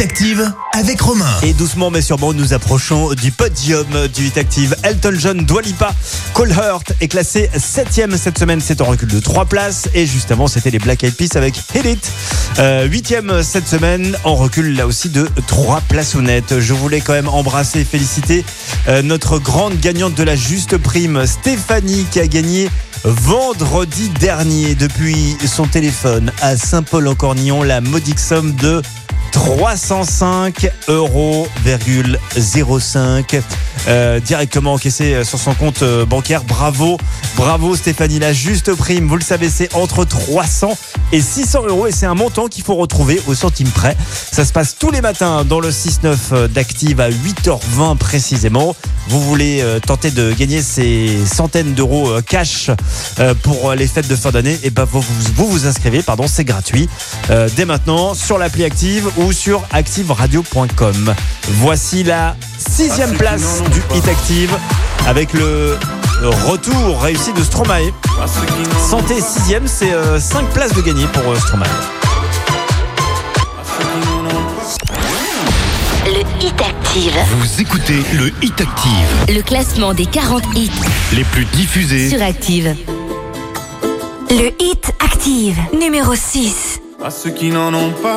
Speaker 5: Active avec Romain. Et doucement mais sûrement, nous approchons du podium du Hit Active. Elton John, Dua Lipa, Cole Hurt est classé 7ème cette semaine. C'est en recul de 3 places. Et juste avant, c'était les Black Eyed Peas avec Hit It. Euh, 8ème cette semaine, en recul là aussi de 3 places honnêtes. Je voulais quand même embrasser et féliciter euh, notre grande gagnante de la juste prime, Stéphanie, qui a gagné vendredi dernier depuis son téléphone à Saint-Paul-en-Cornillon la modique somme de 305 euros, 05 euh, directement encaissé sur son compte euh, bancaire. Bravo, bravo Stéphanie, la juste prime. Vous le savez, c'est entre 300 et 600 euros et c'est un montant qu'il faut retrouver au centime près. Ça se passe tous les matins dans le 6-9 d'Active à 8h20 précisément. Vous voulez euh, tenter de gagner ces centaines d'euros euh, cash euh, pour les fêtes de fin d'année et ben vous vous, inscrivez, pardon, c'est gratuit euh, dès maintenant sur l'appli Active ou sur activeradio.com. Voici la sixième place du Hit Active avec le retour réussi de Stromae. Santé sixième, c'est 5 places de gagné pour euh, Stromae.
Speaker 7: Le Hit Active.
Speaker 2: Vous écoutez le Hit Active,
Speaker 7: Le classement des 40 hits
Speaker 2: les plus diffusés.
Speaker 7: sur Active. Le Hit Active, numéro 6.
Speaker 24: à ceux qui n'en ont pas.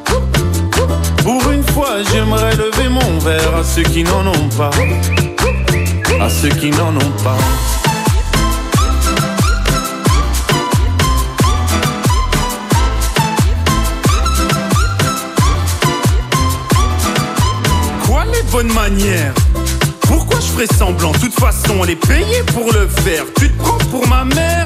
Speaker 24: Pour une fois, j'aimerais lever mon verre à ceux qui n'en ont pas. À ceux qui n'en ont pas. Quoi les bonnes manières? Pourquoi je ferais semblant? De toute façon, on est payé pour le faire. Tu te prends pour ma mère?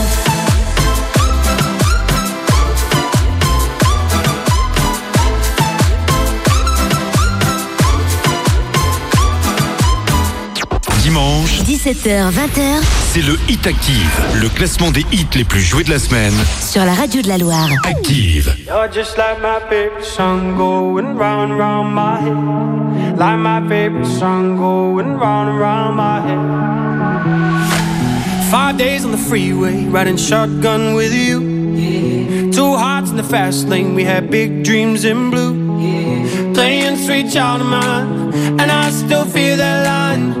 Speaker 7: 17h, 20h
Speaker 2: c'est le Hit Active, le classement des hits les plus joués de la semaine.
Speaker 7: sur la radio de la Loire.
Speaker 2: Active.
Speaker 25: You're just like my favorite song going round and round my head. Like my favorite song going round and round my head. Five days on the freeway, riding shotgun with you. Two hearts in the fast lane, we had big dreams in blue. Playing sweet child of mine, and I still feel that line.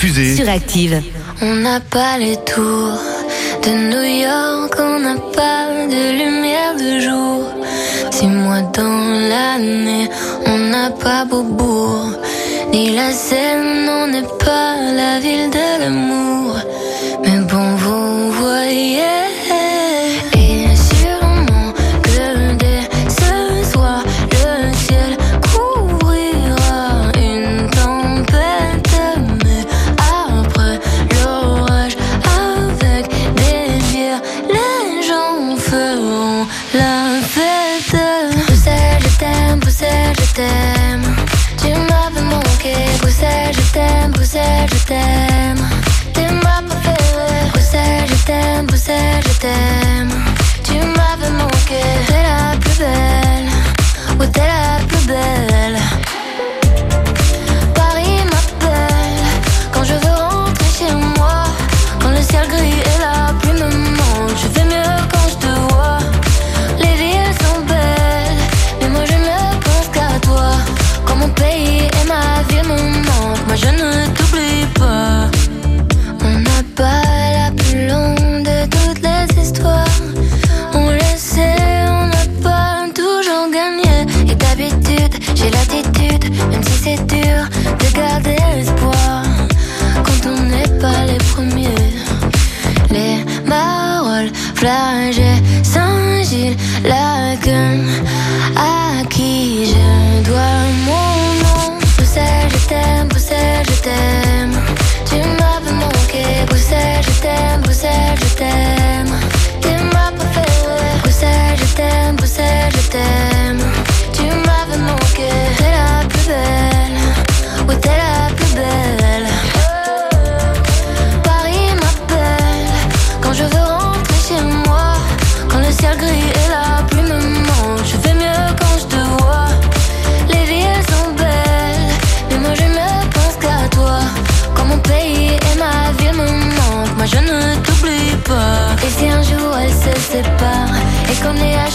Speaker 2: Diffusés.
Speaker 7: sur Active.
Speaker 1: On n'a pas les tours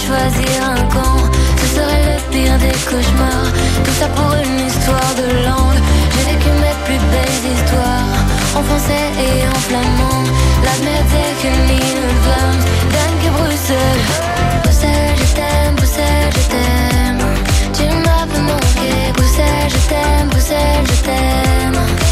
Speaker 1: choisir un camp, ce serait le pire des cauchemars. Tout ça pour une histoire de langue. J'ai vécu mes plus belles histoires en français et en flamand. La merde c'est qu'une ligne flamme, dingue que Bruxelles. Bruxelles, je t'aime, Bruxelles, je t'aime. Tu m'avais manqué, Bruxelles, je t'aime, Bruxelles, je t'aime.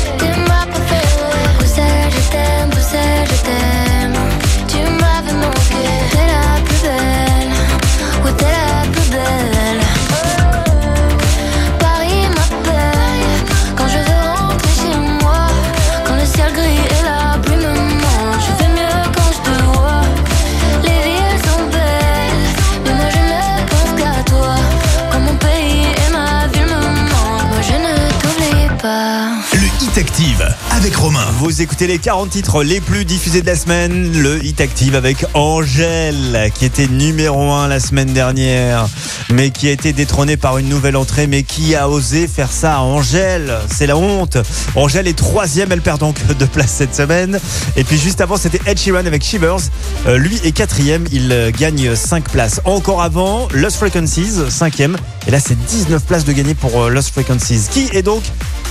Speaker 5: Vous écoutez les 40 titres les plus diffusés de la semaine. Le Hit Active avec Angèle, qui était numéro 1 la semaine dernière, mais qui a été détrôné par une nouvelle entrée. Mais qui a osé faire ça à Angèle C'est la honte. Angèle est troisième, elle perd donc deux places cette semaine. Et puis juste avant, c'était Ed Sheeran avec Shivers. Euh, lui est quatrième, il euh, gagne 5 places. Encore avant, Lost Frequencies, cinquième. Et là, c'est 19 places de gagner pour euh, Lost Frequencies, qui est donc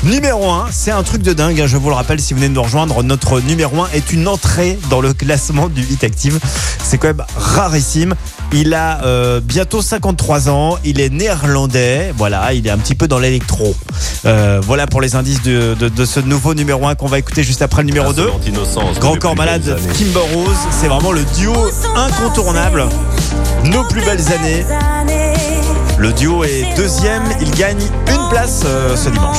Speaker 5: Numéro 1, c'est un truc de dingue, hein, je vous le rappelle si vous venez de nous rejoindre, notre numéro 1 est une entrée dans le classement du Hit Active. C'est quand même rarissime. Il a euh, bientôt 53 ans, il est néerlandais, voilà, il est un petit peu dans l'électro. Euh, voilà pour les indices de, de- de ce nouveau numéro 1 qu'on va écouter juste après le numéro 2. Grand Corps Malade, Kimber Rose, c'est vraiment le duo incontournable. Nos plus belles années. Le duo est deuxième, il gagne une place euh, ce dimanche.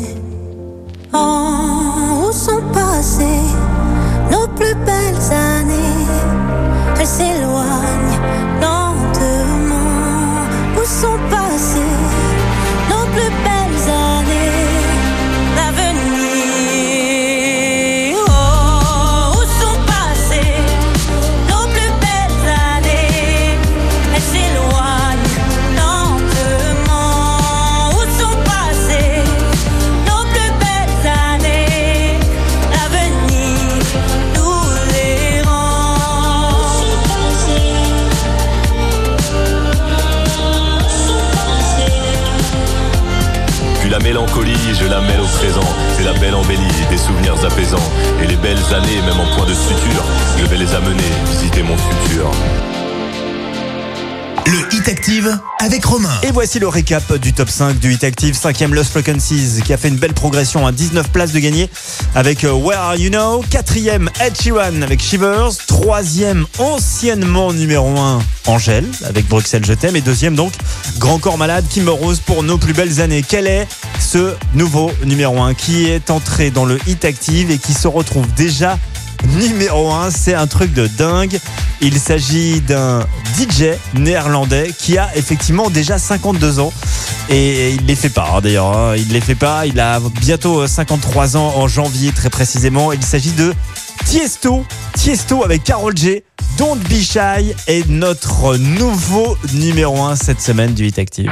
Speaker 26: Et les belles années, même en point de suture, je vais les amener visiter mon futur.
Speaker 5: Le Hit Active avec Romain. Et voici le récap du top 5 du Hit Active. 5ème Lost Frequencies qui a fait une belle progression à 19 places de gagné avec euh, Where Are You Now? Quatrième Ed Sheeran avec Shivers. Troisième anciennement numéro 1 Angèle avec Bruxelles Je t'aime. Et deuxième donc Grand Corps Malade Kim Rose pour nos plus belles années. Quel est ce nouveau numéro 1 qui est entré dans le Hit Active et qui se retrouve déjà numéro 1, c'est un truc de dingue. Il s'agit d'un DJ néerlandais qui a effectivement déjà 52 ans et il les fait pas hein, d'ailleurs. hein. Il les fait pas. Il a bientôt euh, 53 ans en janvier très précisément. Il s'agit de Tiesto. Tiesto avec Carol G. Don't Be Shy est notre nouveau numéro 1 cette semaine du Hit Active.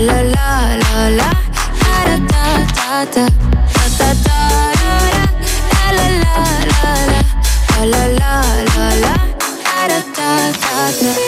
Speaker 1: la la la la. La da da da da da da da la la la la. La la la la la. Da da da da.